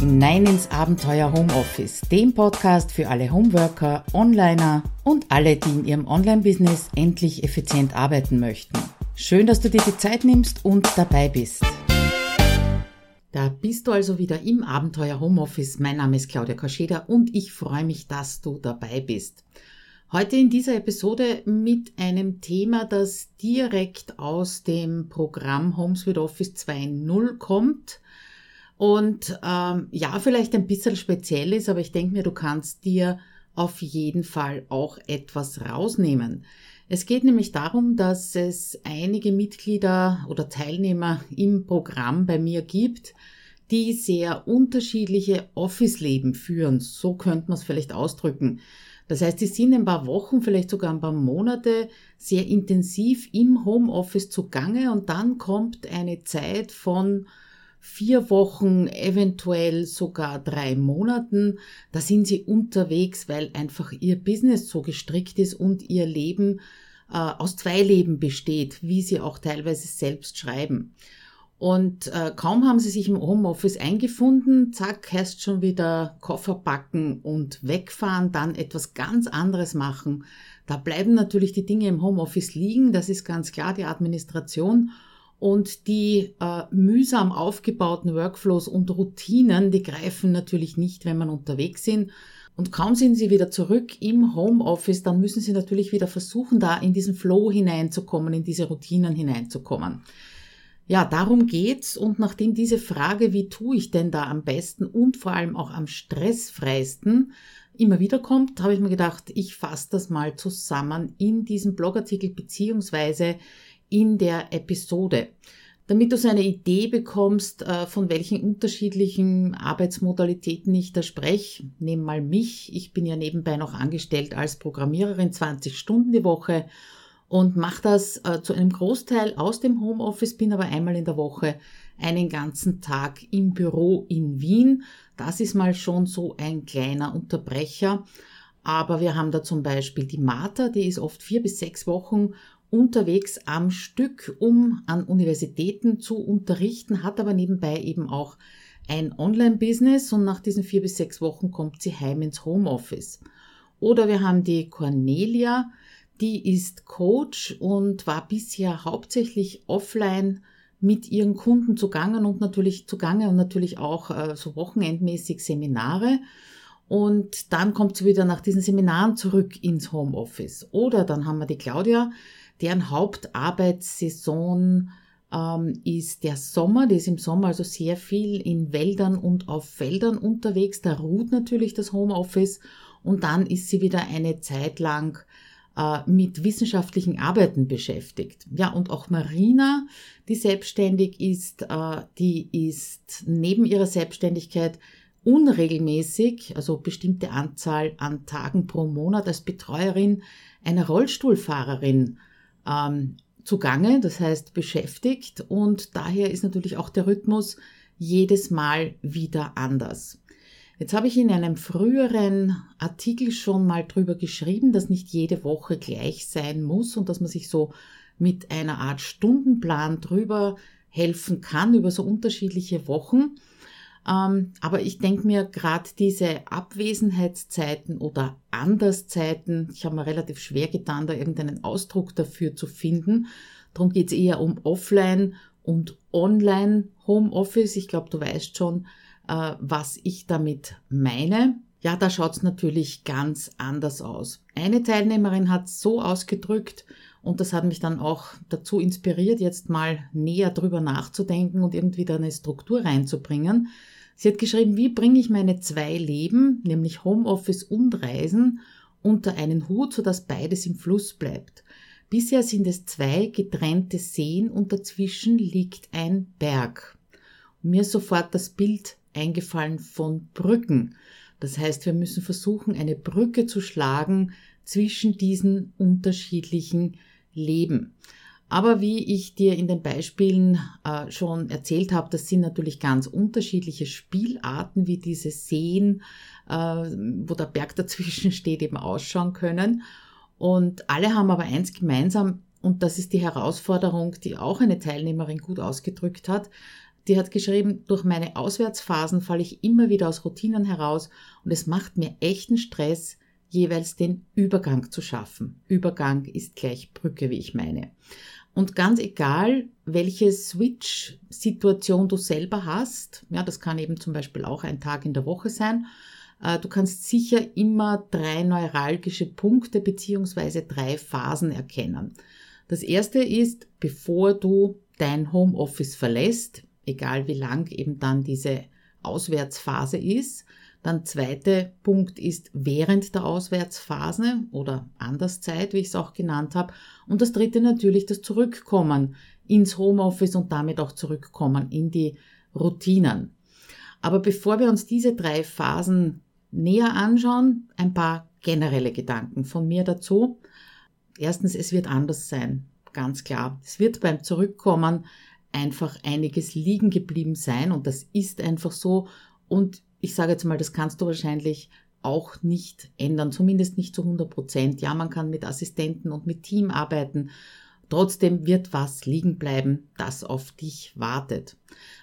hinein ins Abenteuer Homeoffice, dem Podcast für alle Homeworker, Onliner und alle, die in ihrem Online-Business endlich effizient arbeiten möchten. Schön, dass du dir die Zeit nimmst und dabei bist. Da bist du also wieder im Abenteuer Homeoffice. Mein Name ist Claudia Kascheda und ich freue mich, dass du dabei bist. Heute in dieser Episode mit einem Thema, das direkt aus dem Programm Homes with Office 2.0 kommt und ähm, ja, vielleicht ein bisschen speziell ist, aber ich denke mir, du kannst dir auf jeden Fall auch etwas rausnehmen. Es geht nämlich darum, dass es einige Mitglieder oder Teilnehmer im Programm bei mir gibt, die sehr unterschiedliche Office-Leben führen. So könnte man es vielleicht ausdrücken. Das heißt, die sind ein paar Wochen, vielleicht sogar ein paar Monate sehr intensiv im Homeoffice zugange und dann kommt eine Zeit von vier Wochen, eventuell sogar drei Monaten. Da sind sie unterwegs, weil einfach ihr Business so gestrickt ist und ihr Leben äh, aus zwei Leben besteht, wie sie auch teilweise selbst schreiben. Und äh, kaum haben sie sich im Homeoffice eingefunden, zack, heißt schon wieder Koffer packen und wegfahren, dann etwas ganz anderes machen. Da bleiben natürlich die Dinge im Homeoffice liegen, das ist ganz klar, die Administration und die äh, mühsam aufgebauten Workflows und Routinen, die greifen natürlich nicht, wenn man unterwegs sind. Und kaum sind sie wieder zurück im Homeoffice, dann müssen sie natürlich wieder versuchen, da in diesen Flow hineinzukommen, in diese Routinen hineinzukommen. Ja, darum geht's. Und nachdem diese Frage, wie tue ich denn da am besten und vor allem auch am stressfreisten, immer wieder kommt, habe ich mir gedacht, ich fasse das mal zusammen in diesem Blogartikel beziehungsweise in der Episode. Damit du so eine Idee bekommst, äh, von welchen unterschiedlichen Arbeitsmodalitäten ich da spreche, nehm mal mich. Ich bin ja nebenbei noch angestellt als Programmiererin 20 Stunden die Woche und mache das äh, zu einem Großteil aus dem Homeoffice, bin aber einmal in der Woche einen ganzen Tag im Büro in Wien. Das ist mal schon so ein kleiner Unterbrecher. Aber wir haben da zum Beispiel die Martha, die ist oft vier bis sechs Wochen unterwegs am Stück, um an Universitäten zu unterrichten, hat aber nebenbei eben auch ein Online-Business und nach diesen vier bis sechs Wochen kommt sie heim ins Homeoffice. Oder wir haben die Cornelia, die ist Coach und war bisher hauptsächlich offline mit ihren Kunden zugange und natürlich zugange und natürlich auch äh, so wochenendmäßig Seminare. Und dann kommt sie wieder nach diesen Seminaren zurück ins Homeoffice. Oder dann haben wir die Claudia, Deren Hauptarbeitssaison ähm, ist der Sommer. Die ist im Sommer also sehr viel in Wäldern und auf Feldern unterwegs. Da ruht natürlich das Homeoffice und dann ist sie wieder eine Zeit lang äh, mit wissenschaftlichen Arbeiten beschäftigt. Ja, und auch Marina, die selbstständig ist, äh, die ist neben ihrer Selbstständigkeit unregelmäßig, also bestimmte Anzahl an Tagen pro Monat als Betreuerin einer Rollstuhlfahrerin ähm, zugange, das heißt beschäftigt und daher ist natürlich auch der Rhythmus jedes Mal wieder anders. Jetzt habe ich in einem früheren Artikel schon mal drüber geschrieben, dass nicht jede Woche gleich sein muss und dass man sich so mit einer Art Stundenplan drüber helfen kann über so unterschiedliche Wochen. Ähm, aber ich denke mir gerade diese Abwesenheitszeiten oder Anderszeiten, ich habe mir relativ schwer getan, da irgendeinen Ausdruck dafür zu finden. Darum geht es eher um Offline und Online Homeoffice. Ich glaube, du weißt schon, äh, was ich damit meine. Ja, da schaut es natürlich ganz anders aus. Eine Teilnehmerin hat so ausgedrückt, und das hat mich dann auch dazu inspiriert, jetzt mal näher drüber nachzudenken und irgendwie da eine Struktur reinzubringen. Sie hat geschrieben, wie bringe ich meine zwei Leben, nämlich Homeoffice und Reisen, unter einen Hut, sodass beides im Fluss bleibt. Bisher sind es zwei getrennte Seen und dazwischen liegt ein Berg. Und mir ist sofort das Bild eingefallen von Brücken. Das heißt, wir müssen versuchen, eine Brücke zu schlagen zwischen diesen unterschiedlichen Leben. Aber wie ich dir in den Beispielen äh, schon erzählt habe, das sind natürlich ganz unterschiedliche Spielarten, wie diese Seen, äh, wo der Berg dazwischen steht, eben ausschauen können. Und alle haben aber eins gemeinsam, und das ist die Herausforderung, die auch eine Teilnehmerin gut ausgedrückt hat. die hat geschrieben, durch meine Auswärtsphasen falle ich immer wieder aus Routinen heraus und es macht mir echten Stress, jeweils den Übergang zu schaffen. Übergang ist gleich Brücke, wie ich meine. Und ganz egal, welche Switch-Situation du selber hast, ja, das kann eben zum Beispiel auch ein Tag in der Woche sein, äh, du kannst sicher immer drei neuralgische Punkte beziehungsweise drei Phasen erkennen. Das erste ist, bevor du dein Homeoffice verlässt, egal wie lang eben dann diese Auswärtsphase ist. Dann zweiter Punkt ist während der Auswärtsphase oder Anderszeit, wie ich es auch genannt habe. Und das dritte natürlich das Zurückkommen ins Homeoffice und damit auch zurückkommen in die Routinen. Aber bevor wir uns diese drei Phasen näher anschauen, ein paar generelle Gedanken von mir dazu. Erstens, es wird anders sein, ganz klar. Es wird beim Zurückkommen einfach einiges liegen geblieben sein und das ist einfach so. Und ich sage jetzt mal, das kannst du wahrscheinlich auch nicht ändern, zumindest nicht zu 100 Prozent. Ja, man kann mit Assistenten und mit Team arbeiten. Trotzdem wird was liegen bleiben, das auf dich wartet.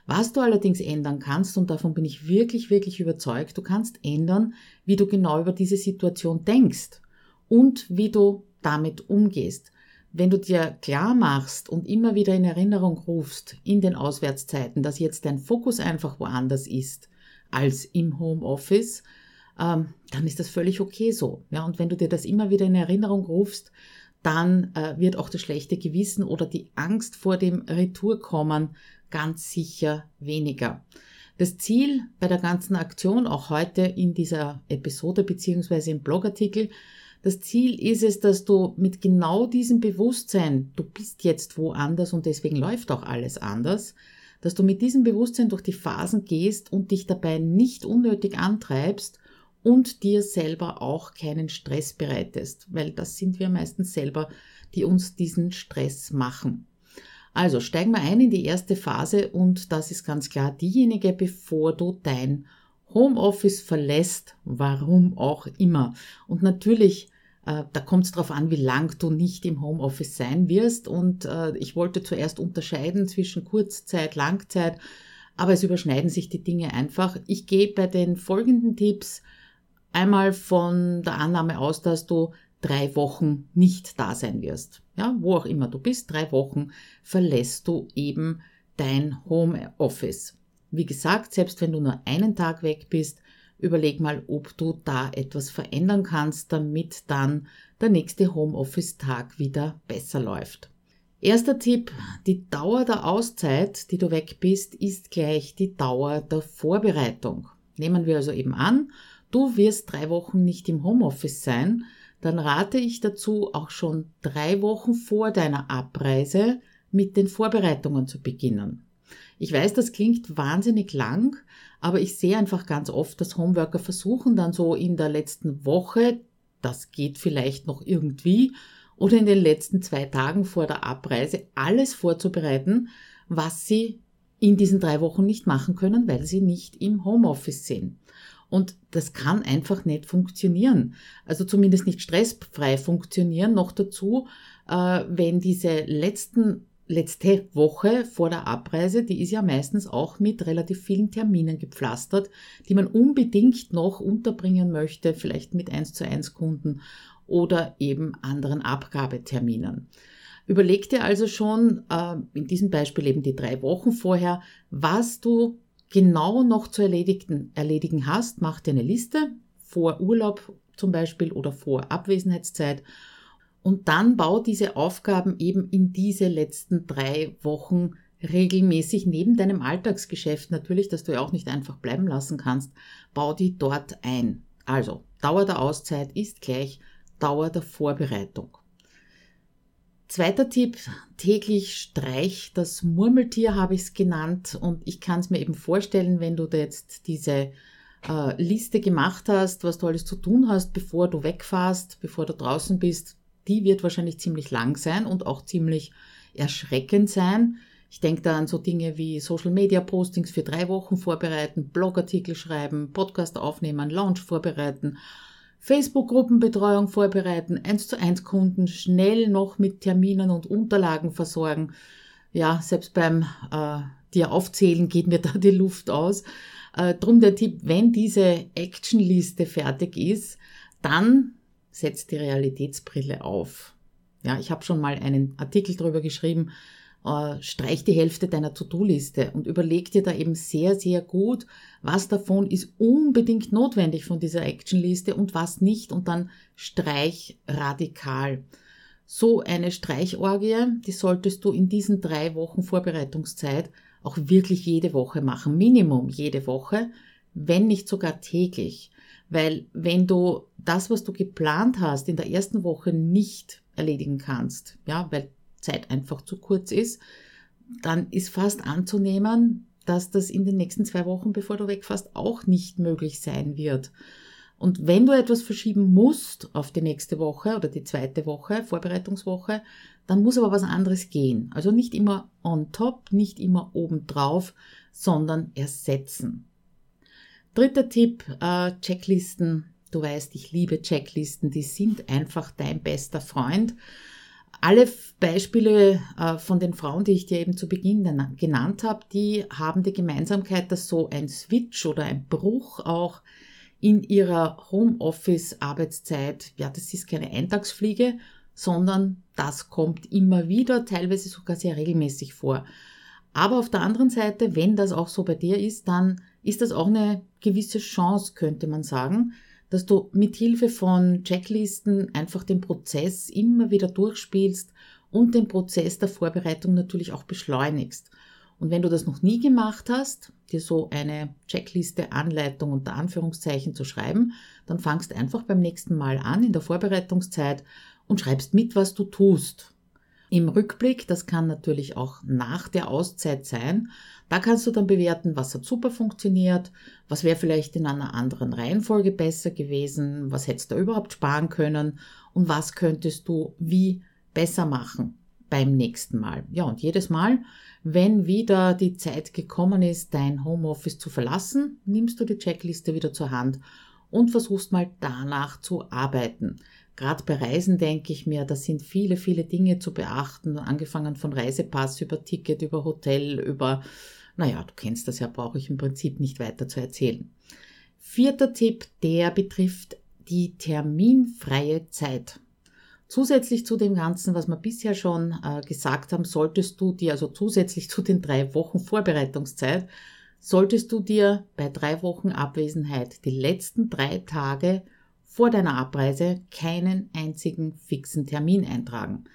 Was du allerdings ändern kannst, und davon bin ich wirklich, wirklich überzeugt, du kannst ändern, wie du genau über diese Situation denkst und wie du damit umgehst. Wenn du dir klar machst und immer wieder in Erinnerung rufst in den Auswärtszeiten, dass jetzt dein Fokus einfach woanders ist als im Homeoffice, ähm, dann ist das völlig okay so. Ja, und wenn du dir das immer wieder in Erinnerung rufst, dann äh, wird auch das schlechte Gewissen oder die Angst vor dem Retourkommen ganz sicher weniger. Das Ziel bei der ganzen Aktion, auch heute in dieser Episode beziehungsweise im Blogartikel, das Ziel ist es, dass du mit genau diesem Bewusstsein, du bist jetzt woanders und deswegen läuft auch alles anders, dass du mit diesem Bewusstsein durch die Phasen gehst und dich dabei nicht unnötig antreibst und dir selber auch keinen Stress bereitest, weil das sind wir meistens selber, die uns diesen Stress machen. Also steigen wir ein in die erste Phase und das ist ganz klar diejenige, bevor du dein Homeoffice verlässt, warum auch immer. Und natürlich, da kommt es darauf an, wie lang du nicht im Homeoffice sein wirst. Und äh, ich wollte zuerst unterscheiden zwischen Kurzzeit, Langzeit, aber es überschneiden sich die Dinge einfach. Ich gehe bei den folgenden Tipps einmal von der Annahme aus, dass du drei Wochen nicht da sein wirst. Ja, wo auch immer du bist, drei Wochen verlässt du eben dein Homeoffice. Wie gesagt, selbst wenn du nur einen Tag weg bist, überleg mal, ob du da etwas verändern kannst, damit dann der nächste Homeoffice-Tag wieder besser läuft. Erster Tipp, die Dauer der Auszeit, die du weg bist, ist gleich die Dauer der Vorbereitung. Nehmen wir also eben an, du wirst drei Wochen nicht im Homeoffice sein, dann rate ich dazu, auch schon drei Wochen vor deiner Abreise mit den Vorbereitungen zu beginnen. Ich weiß, das klingt wahnsinnig lang, aber ich sehe einfach ganz oft, dass Homeworker versuchen dann so in der letzten Woche, das geht vielleicht noch irgendwie, oder in den letzten zwei Tagen vor der Abreise alles vorzubereiten, was sie in diesen drei Wochen nicht machen können, weil sie nicht im Homeoffice sind. Und das kann einfach nicht funktionieren. Also zumindest nicht stressfrei funktionieren. Noch dazu, äh, wenn diese letzten letzte Woche vor der Abreise, die ist ja meistens auch mit relativ vielen Terminen gepflastert, die man unbedingt noch unterbringen möchte, vielleicht mit 1 zu 1 Kunden oder eben anderen Abgabeterminen. Überleg dir also schon, äh, in diesem Beispiel eben die drei Wochen vorher, was du genau noch zu erledigen, erledigen hast, mach dir eine Liste vor Urlaub zum Beispiel oder vor Abwesenheitszeit und dann bau diese Aufgaben eben in diese letzten drei Wochen regelmäßig neben deinem Alltagsgeschäft natürlich, dass du ja auch nicht einfach bleiben lassen kannst, bau die dort ein. Also, Dauer der Auszeit ist gleich Dauer der Vorbereitung. Zweiter Tipp, täglich streich das Murmeltier habe ich es genannt und ich kann es mir eben vorstellen, wenn du jetzt diese äh, Liste gemacht hast, was du alles zu tun hast, bevor du wegfährst, bevor du draußen bist, die wird wahrscheinlich ziemlich lang sein und auch ziemlich erschreckend sein. Ich denke da an so Dinge wie Social Media Postings für drei Wochen vorbereiten, Blogartikel schreiben, Podcast aufnehmen, Launch vorbereiten, Facebook-Gruppenbetreuung vorbereiten, 1 zu 1 Kunden schnell noch mit Terminen und Unterlagen versorgen. ja, selbst beim äh, dir aufzählen geht mir da die Luft aus. Äh, drum der Tipp, wenn diese Actionliste fertig ist, dann setzt die Realitätsbrille auf. Ja, ich habe schon mal einen Artikel darüber geschrieben, äh, streich die Hälfte deiner To-Do-Liste und überleg dir da eben sehr, sehr gut, was davon ist unbedingt notwendig von dieser Actionliste und was nicht und dann streich radikal. So eine Streichorgie, die solltest du in diesen drei Wochen Vorbereitungszeit auch wirklich jede Woche machen, Minimum jede Woche, wenn nicht sogar täglich. Weil wenn du das, was du geplant hast, in der ersten Woche nicht erledigen kannst, ja, weil Zeit einfach zu kurz ist, dann ist fast anzunehmen, dass das in den nächsten zwei Wochen, bevor du wegfährst, auch nicht möglich sein wird. Und wenn du etwas verschieben musst auf die nächste Woche oder die zweite Woche, Vorbereitungswoche, dann muss aber was anderes gehen. Also nicht immer on top, nicht immer obendrauf, sondern ersetzen. Dritter Tipp, äh, Checklisten. Du weißt, ich liebe Checklisten, die sind einfach dein bester Freund. Alle Beispiele äh, von den Frauen, die ich dir eben zu Beginn genannt habe, die haben die Gemeinsamkeit, dass so ein Switch oder ein Bruch auch in ihrer Homeoffice-Arbeitszeit, ja, das ist keine Eintagsfliege, sondern das kommt immer wieder, teilweise sogar sehr regelmäßig vor. Aber auf der anderen Seite, wenn das auch so bei dir ist, dann ist das auch eine gewisse Chance, könnte man sagen, dass du mit Hilfe von Checklisten einfach den Prozess immer wieder durchspielst und den Prozess der Vorbereitung natürlich auch beschleunigst. Und wenn du das noch nie gemacht hast, dir so eine Checkliste, Anleitung unter Anführungszeichen zu schreiben, dann fangst einfach beim nächsten Mal an in der Vorbereitungszeit und schreibst mit, was du tust. Im Rückblick, das kann natürlich auch nach der Auszeit sein, da kannst du dann bewerten, was hat super funktioniert, was wäre vielleicht in einer anderen Reihenfolge besser gewesen, was hättest du überhaupt sparen können und was könntest du wie besser machen beim nächsten Mal. Ja, und jedes Mal, wenn wieder die Zeit gekommen ist, dein Homeoffice zu verlassen, nimmst du die Checkliste wieder zur Hand und versuchst mal danach zu arbeiten. Gerade bei Reisen denke ich mir, da sind viele, viele Dinge zu beachten, angefangen von Reisepass über Ticket, über Hotel, über, naja, du kennst das ja, brauche ich im Prinzip nicht weiter zu erzählen. Vierter Tipp, der betrifft die terminfreie Zeit. Zusätzlich zu dem Ganzen, was wir bisher schon äh, gesagt haben, solltest du dir, also zusätzlich zu den drei Wochen Vorbereitungszeit, solltest du dir bei drei Wochen Abwesenheit die letzten drei Tage vor deiner Abreise keinen einzigen fixen Termin eintragen.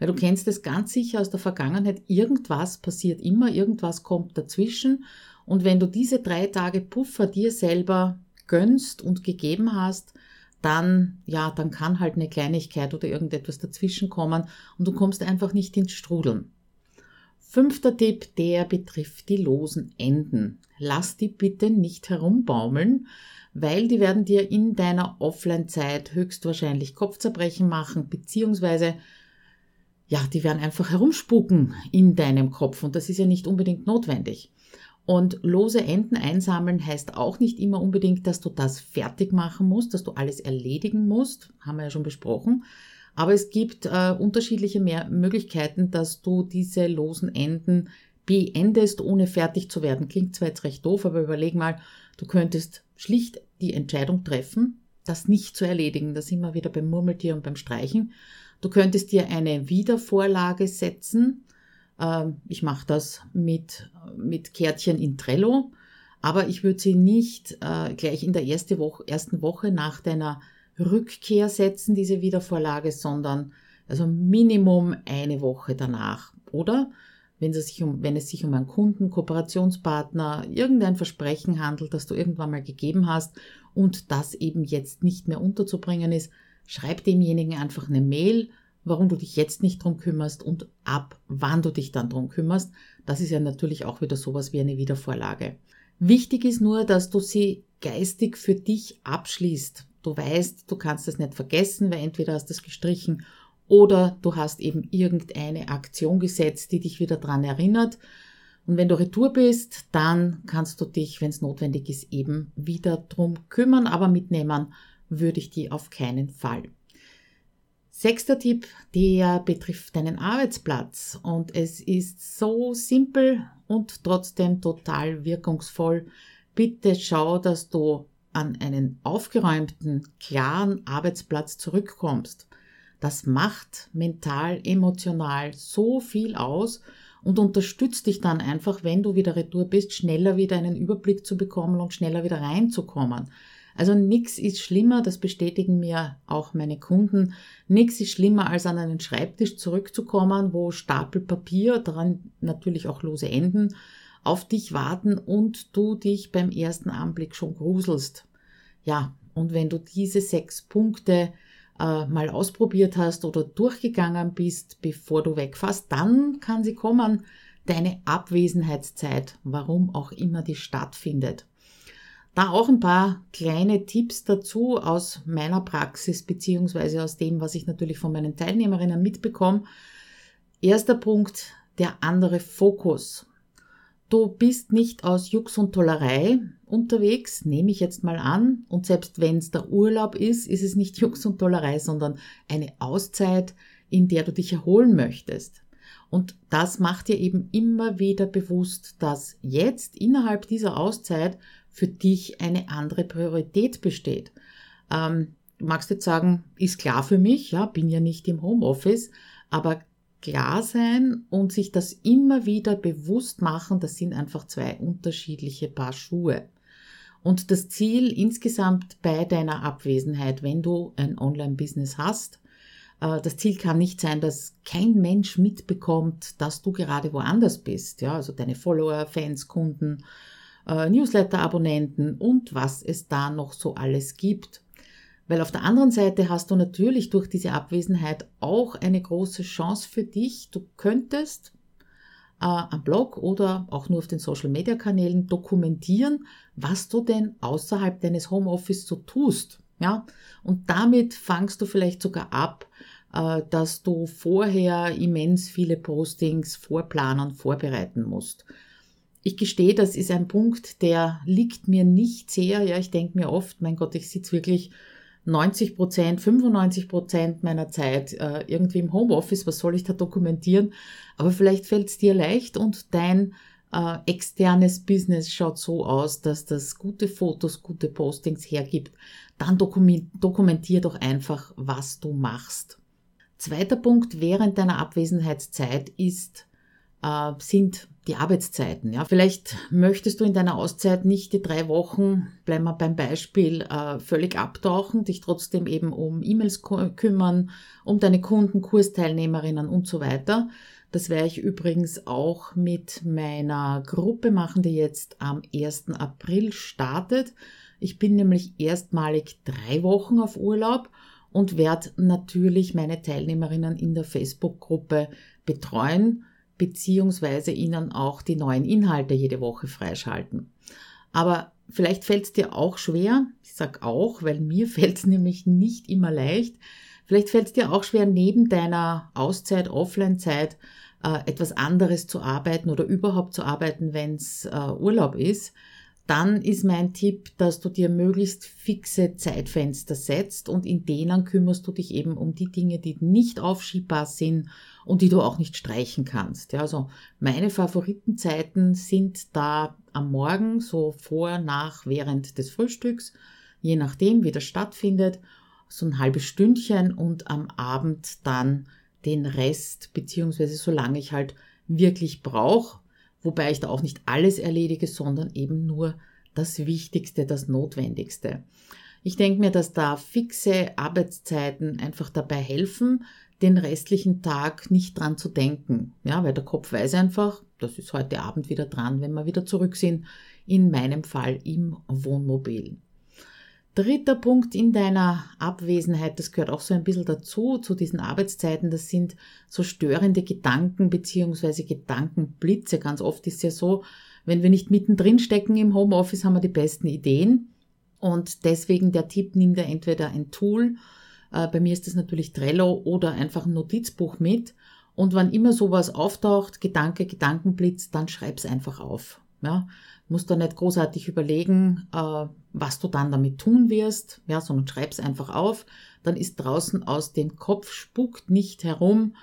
Weil du kennst es ganz sicher aus der Vergangenheit, irgendwas passiert immer, irgendwas kommt dazwischen. Und wenn du diese drei Tage Puffer dir selber gönnst und gegeben hast, dann, ja, dann kann halt eine Kleinigkeit oder irgendetwas dazwischen kommen und du kommst einfach nicht ins Strudeln. Fünfter Tipp, der betrifft die losen Enden. Lass die bitte nicht herumbaumeln, weil die werden dir in deiner Offline-Zeit höchstwahrscheinlich Kopfzerbrechen machen, beziehungsweise ja, die werden einfach herumspuken in deinem Kopf und das ist ja nicht unbedingt notwendig. Und lose Enden einsammeln heißt auch nicht immer unbedingt, dass du das fertig machen musst, dass du alles erledigen musst, haben wir ja schon besprochen. Aber es gibt äh, unterschiedliche mehr Möglichkeiten, dass du diese losen Enden beendest, ohne fertig zu werden. Klingt zwar jetzt recht doof, aber überleg mal, du könntest schlicht die Entscheidung treffen, das nicht zu erledigen. Da sind wir wieder beim Murmeltier und beim Streichen. Du könntest dir eine Wiedervorlage setzen. Ähm, ich mache das mit, mit Kärtchen in Trello, aber ich würde sie nicht äh, gleich in der erste Woche, ersten Woche nach deiner Rückkehr setzen, diese Wiedervorlage, sondern also Minimum eine Woche danach. Oder wenn es sich um, wenn es sich um einen Kunden, Kooperationspartner, irgendein Versprechen handelt, das du irgendwann mal gegeben hast und das eben jetzt nicht mehr unterzubringen ist, schreib demjenigen einfach eine Mail, warum du dich jetzt nicht drum kümmerst und ab wann du dich dann drum kümmerst. Das ist ja natürlich auch wieder sowas wie eine Wiedervorlage. Wichtig ist nur, dass du sie geistig für dich abschließt. Du weißt, du kannst es nicht vergessen, weil entweder hast du es gestrichen oder du hast eben irgendeine Aktion gesetzt, die dich wieder dran erinnert. Und wenn du retour bist, dann kannst du dich, wenn es notwendig ist, eben wieder drum kümmern, aber mitnehmen würde ich die auf keinen Fall. Sechster Tipp, der betrifft deinen Arbeitsplatz und es ist so simpel und trotzdem total wirkungsvoll. Bitte schau, dass du an einen aufgeräumten, klaren Arbeitsplatz zurückkommst. Das macht mental, emotional so viel aus und unterstützt dich dann einfach, wenn du wieder retour bist, schneller wieder einen Überblick zu bekommen und schneller wieder reinzukommen. Also nichts ist schlimmer, das bestätigen mir auch meine Kunden, nichts ist schlimmer, als an einen Schreibtisch zurückzukommen, wo Stapel Papier, daran natürlich auch lose Enden, auf dich warten und du dich beim ersten Anblick schon gruselst. Ja, und wenn du diese sechs Punkte äh, mal ausprobiert hast oder durchgegangen bist, bevor du wegfährst, dann kann sie kommen, deine Abwesenheitszeit, warum auch immer die stattfindet. Da auch ein paar kleine Tipps dazu aus meiner Praxis beziehungsweise aus dem, was ich natürlich von meinen Teilnehmerinnen mitbekomme. Erster Punkt, der andere Fokus. Du bist nicht aus Jux und Tollerei unterwegs, nehme ich jetzt mal an. Und selbst wenn es der Urlaub ist, ist es nicht Jux und Tollerei, sondern eine Auszeit, in der du dich erholen möchtest. Und das macht dir eben immer wieder bewusst, dass jetzt innerhalb dieser Auszeit für dich eine andere Priorität besteht. Ähm, du magst jetzt sagen, ist klar für mich, ja, bin ja nicht im Homeoffice, aber klar sein und sich das immer wieder bewusst machen, das sind einfach zwei unterschiedliche Paar Schuhe. Und das Ziel insgesamt bei deiner Abwesenheit, wenn du ein Online-Business hast, äh, das Ziel kann nicht sein, dass kein Mensch mitbekommt, dass du gerade woanders bist. Ja, also deine Follower, Fans, Kunden, äh, Newsletter-Abonnenten und was es da noch so alles gibt. Weil auf der anderen Seite hast du natürlich durch diese Abwesenheit auch eine große Chance für dich. Du könntest am Blog oder auch nur auf den Social-Media-Kanälen dokumentieren, was du denn außerhalb deines Homeoffice so tust. Ja, und damit fangst du vielleicht sogar ab, äh, dass du vorher immens viele Postings vorplanen, vorbereiten musst. Ich gestehe, das ist ein Punkt, der liegt mir nicht sehr. Ja, ich denke mir oft, mein Gott, ich sitze wirklich 90 Prozent, 95 Prozent meiner Zeit äh, irgendwie im Homeoffice. Was soll ich da dokumentieren? Aber vielleicht fällt es dir leicht und dein äh, externes Business schaut so aus, dass das gute Fotos, gute Postings hergibt. Dann dokumentier doch einfach, was du machst. Zweiter Punkt während deiner Abwesenheitszeit ist, äh, sind die Arbeitszeiten. Ja, vielleicht möchtest du in deiner Auszeit nicht die drei Wochen, bleiben wir beim Beispiel, äh, völlig abtauchen, dich trotzdem eben um E-Mails kümmern, um deine Kunden, Kursteilnehmerinnen und so weiter. Das werde ich übrigens auch mit meiner Gruppe machen, die jetzt am 1. April startet. Ich bin nämlich erstmalig drei Wochen auf Urlaub und werde natürlich meine Teilnehmerinnen in der Facebook-Gruppe betreuen, beziehungsweise ihnen auch die neuen Inhalte jede Woche freischalten. Aber vielleicht fällt es dir auch schwer, ich sag auch, weil mir fällt es nämlich nicht immer leicht, vielleicht fällt es dir auch schwer, neben deiner Auszeit, Offline-Zeit äh, etwas anderes zu arbeiten oder überhaupt zu arbeiten, wenn es äh, Urlaub ist dann ist mein Tipp, dass du dir möglichst fixe Zeitfenster setzt und in denen kümmerst du dich eben um die Dinge, die nicht aufschiebbar sind und die du auch nicht streichen kannst. Ja, also meine Favoritenzeiten sind da am Morgen, so vor, nach, während des Frühstücks, je nachdem, wie das stattfindet, so ein halbes Stündchen und am Abend dann den Rest, beziehungsweise solange ich halt wirklich brauche, wobei ich da auch nicht alles erledige, sondern eben nur das Wichtigste, das Notwendigste. Ich denke mir, dass da fixe Arbeitszeiten einfach dabei helfen, den restlichen Tag nicht dran zu denken. Ja, weil der Kopf weiß einfach, das ist heute Abend wieder dran, wenn wir wieder zurück sind, in meinem Fall im Wohnmobil. Dritter Punkt in deiner Abwesenheit, das gehört auch so ein bisschen dazu, zu diesen Arbeitszeiten, das sind so störende Gedanken beziehungsweise Gedankenblitze. Ganz oft ist ja so, wenn wir nicht mittendrin stecken im Homeoffice, haben wir die besten Ideen. Und deswegen der Tipp, nimm dir entweder ein Tool, äh, bei mir ist das natürlich Trello oder einfach ein Notizbuch mit. Und wann immer sowas auftaucht, Gedanke, Gedankenblitz, dann schreib's einfach auf. Ja, musst da nicht großartig überlegen, äh, was du dann damit tun wirst, ja, sondern schreib's einfach auf. Dann ist draußen aus dem Kopf spukt nicht herum.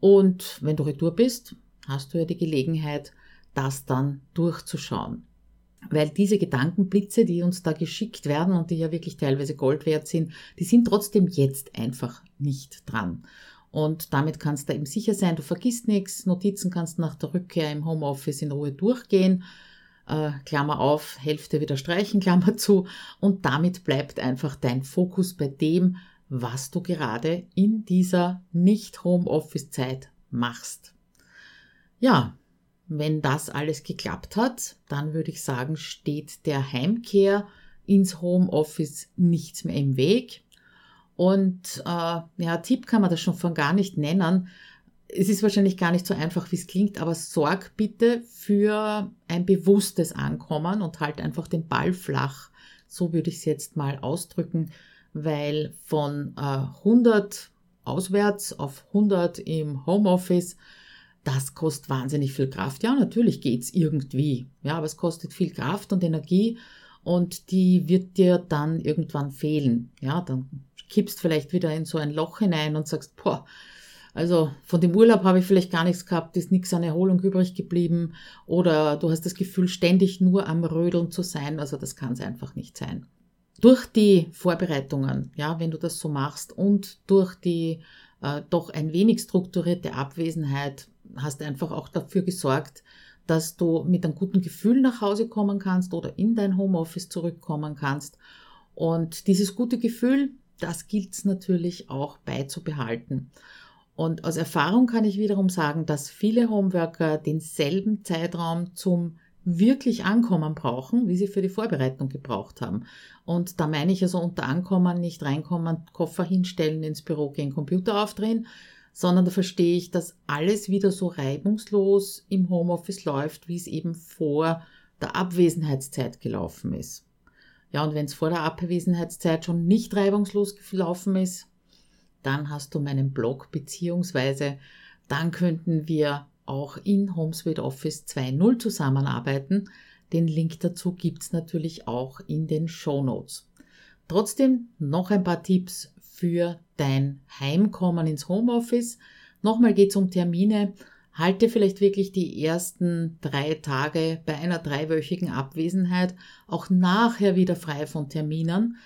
Und wenn du retour bist, hast du ja die Gelegenheit, das dann durchzuschauen. Weil diese Gedankenblitze, die uns da geschickt werden und die ja wirklich teilweise Gold wert sind, die sind trotzdem jetzt einfach nicht dran. Und damit kannst du eben sicher sein, du vergisst nichts. Notizen kannst nach der Rückkehr im Homeoffice in Ruhe durchgehen. Äh, Klammer auf, Hälfte wieder streichen, Klammer zu. Und damit bleibt einfach dein Fokus bei dem, was du gerade in dieser Nicht-Homeoffice-Zeit machst. Ja, wenn das alles geklappt hat, dann würde ich sagen, steht der Heimkehr ins Homeoffice nichts mehr im Weg. Und äh, ja, Tipp kann man das schon von gar nicht nennen. Es ist wahrscheinlich gar nicht so einfach, wie es klingt, aber sorg bitte für ein bewusstes Ankommen und halt einfach den Ball flach. So würde ich es jetzt mal ausdrücken, weil von äh, 100 auswärts auf 100 im Homeoffice, das kostet wahnsinnig viel Kraft. Ja, natürlich geht's irgendwie. Ja, aber es kostet viel Kraft und Energie und die wird dir dann irgendwann fehlen. Ja, dann kippst vielleicht wieder in so ein Loch hinein und sagst, boah, also von dem Urlaub habe ich vielleicht gar nichts gehabt, ist nichts an Erholung übrig geblieben oder du hast das Gefühl, ständig nur am Rödeln zu sein. Also das kann es einfach nicht sein. Durch die Vorbereitungen, ja, wenn du das so machst und durch die äh, doch ein wenig strukturierte Abwesenheit hast du einfach auch dafür gesorgt, dass du mit einem guten Gefühl nach Hause kommen kannst oder in dein Homeoffice zurückkommen kannst. Und dieses gute Gefühl, das gilt es natürlich auch beizubehalten. Und aus Erfahrung kann ich wiederum sagen, dass viele Homeworker denselben Zeitraum zum wirklich Ankommen brauchen, wie sie für die Vorbereitung gebraucht haben. Und da meine ich also unter Ankommen nicht reinkommen, Koffer hinstellen, ins Büro gehen, Computer aufdrehen, sondern da verstehe ich, dass alles wieder so reibungslos im Homeoffice läuft, wie es eben vor der Abwesenheitszeit gelaufen ist. Ja, und wenn es vor der Abwesenheitszeit schon nicht reibungslos gelaufen ist, dann hast du meinen Blog beziehungsweise dann könnten wir auch in HomeSuite Office 2.0 zusammenarbeiten. Den Link dazu gibt's natürlich auch in den Show Notes. Trotzdem noch ein paar Tipps für dein Heimkommen ins Homeoffice. Nochmal geht's um Termine. Halte vielleicht wirklich die ersten drei Tage bei einer dreiwöchigen Abwesenheit auch nachher wieder frei von Terminen.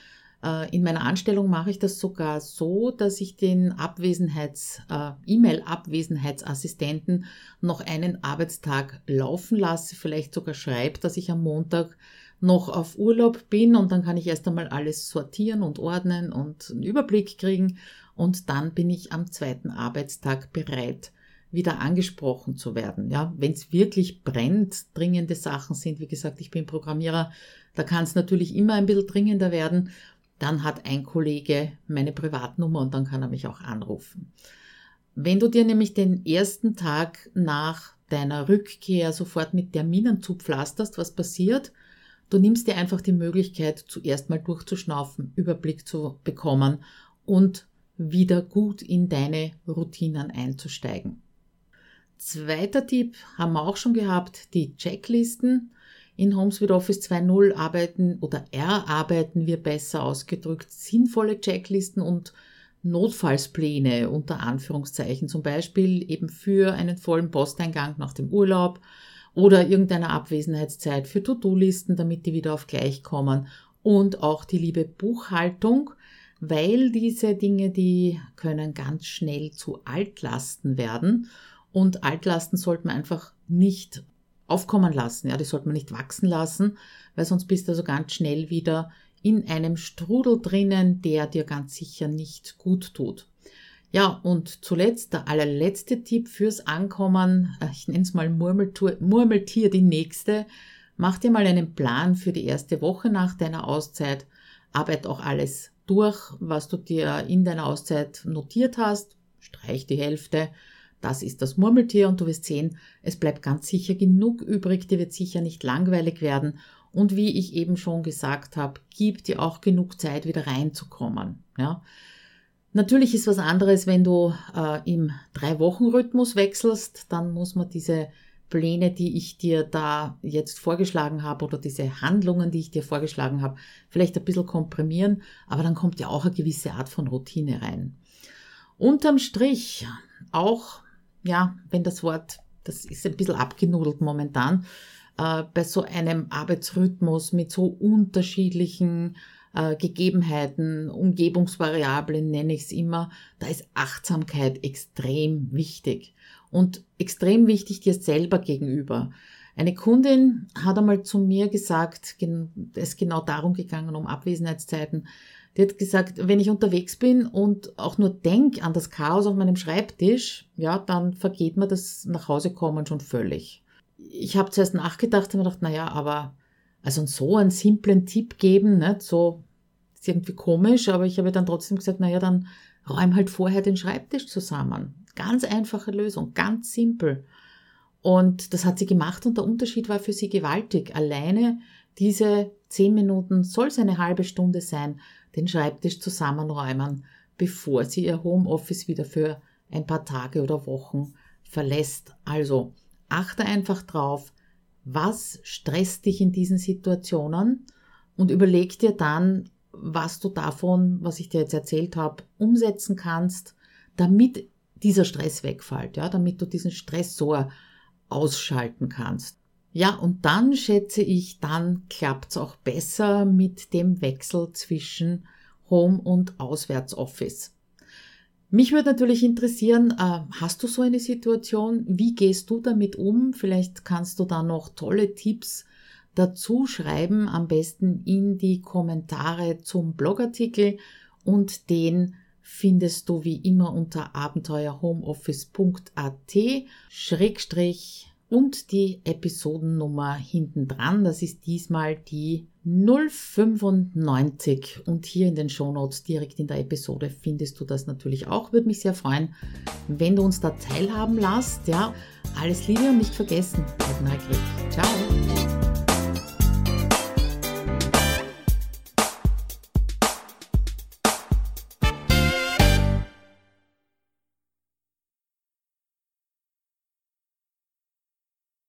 Äh, in meiner Anstellung mache ich das sogar so, dass ich den Abwesenheits, äh, E-Mail-Abwesenheitsassistenten noch einen Arbeitstag laufen lasse, vielleicht sogar schreibe, dass ich am Montag noch auf Urlaub bin und dann kann ich erst einmal alles sortieren und ordnen und einen Überblick kriegen und dann bin ich am zweiten Arbeitstag bereit, wieder angesprochen zu werden. Ja, wenn es wirklich brennt, dringende Sachen sind, wie gesagt, ich bin Programmierer, da kann es natürlich immer ein bisschen dringender werden. Dann hat ein Kollege meine Privatnummer und dann kann er mich auch anrufen. Wenn du dir nämlich den ersten Tag nach deiner Rückkehr sofort mit Terminen zupflasterst, was passiert? Du nimmst dir einfach die Möglichkeit, zuerst mal durchzuschnaufen, Überblick zu bekommen und wieder gut in deine Routinen einzusteigen. Zweiter Tipp haben wir auch schon gehabt, die Checklisten. In HomeSuite Office 2.0 arbeiten oder erarbeiten wir besser ausgedrückt sinnvolle Checklisten und Notfallspläne unter Anführungszeichen, zum Beispiel eben für einen vollen Posteingang nach dem Urlaub oder irgendeiner Abwesenheitszeit für To-Do-Listen, damit die wieder auf gleich kommen. Und auch die liebe Buchhaltung, weil diese Dinge, die können ganz schnell zu Altlasten werden. Und Altlasten sollte man einfach nicht aufkommen lassen. Ja, die sollte man nicht wachsen lassen, weil sonst bist du also ganz schnell wieder in einem Strudel drinnen, der dir ganz sicher nicht gut tut. Ja, und zuletzt der allerletzte Tipp fürs Ankommen, äh, ich nenne es mal Murmeltier, Murmeltier die nächste. Mach dir mal einen Plan für die erste Woche nach deiner Auszeit. Arbeit auch alles durch, was du dir in deiner Auszeit notiert hast. Streich die Hälfte das ist das Murmeltier und du wirst sehen, es bleibt ganz sicher genug übrig, dir wird sicher nicht langweilig werden und wie ich eben schon gesagt habe, gib dir auch genug Zeit, wieder reinzukommen. Ja. Natürlich ist was anderes, wenn du äh, im Drei-Wochen-Rhythmus wechselst, dann muss man diese Pläne, die ich dir da jetzt vorgeschlagen habe oder diese Handlungen, die ich dir vorgeschlagen habe, vielleicht ein bisschen komprimieren, aber dann kommt ja auch eine gewisse Art von Routine rein. Unterm Strich, auch, ja, wenn das Wort, das ist ein bisschen abgenudelt momentan, äh, bei so einem Arbeitsrhythmus mit so unterschiedlichen äh, Gegebenheiten, Umgebungsvariablen nenne ich es immer, da ist Achtsamkeit extrem wichtig und extrem wichtig dir selber gegenüber. Eine Kundin hat einmal zu mir gesagt, es ist genau darum gegangen, um Abwesenheitszeiten. Die hat gesagt, wenn ich unterwegs bin und auch nur denk an das Chaos auf meinem Schreibtisch, ja, dann vergeht mir das nach Hause kommen schon völlig. Ich habe zuerst nachgedacht und mir gedacht, naja, aber also so einen simplen Tipp geben, nicht? so ist irgendwie komisch, aber ich habe dann trotzdem gesagt, naja, dann räum halt vorher den Schreibtisch zusammen. Ganz einfache Lösung, ganz simpel. Und das hat sie gemacht und der Unterschied war für sie gewaltig. Alleine diese zehn Minuten, soll es eine halbe Stunde sein, den Schreibtisch zusammenräumen, bevor sie ihr Homeoffice wieder für ein paar Tage oder Wochen verlässt. Also achte einfach drauf, was stresst dich in diesen Situationen und überleg dir dann, was du davon, was ich dir jetzt erzählt habe, umsetzen kannst, damit dieser Stress wegfällt, ja, damit du diesen Stressor ausschalten kannst. Ja, und dann schätze ich, dann klappt's auch besser mit dem Wechsel zwischen Home und Auswärtsoffice. Mich würde natürlich interessieren, äh, hast du so eine Situation? Wie gehst du damit um? Vielleicht kannst du da noch tolle Tipps dazu schreiben, am besten in die Kommentare zum Blogartikel und den findest du wie immer unter abenteuerhomeoffice.at Schrägstrich und die Episodennummer hinten dran. Das ist diesmal die 095 und hier in den Shownotes direkt in der Episode findest du das natürlich auch. Würde mich sehr freuen, wenn du uns da teilhaben lässt. Ja, alles Liebe und nicht vergessen, bleib neugierig. Ciao!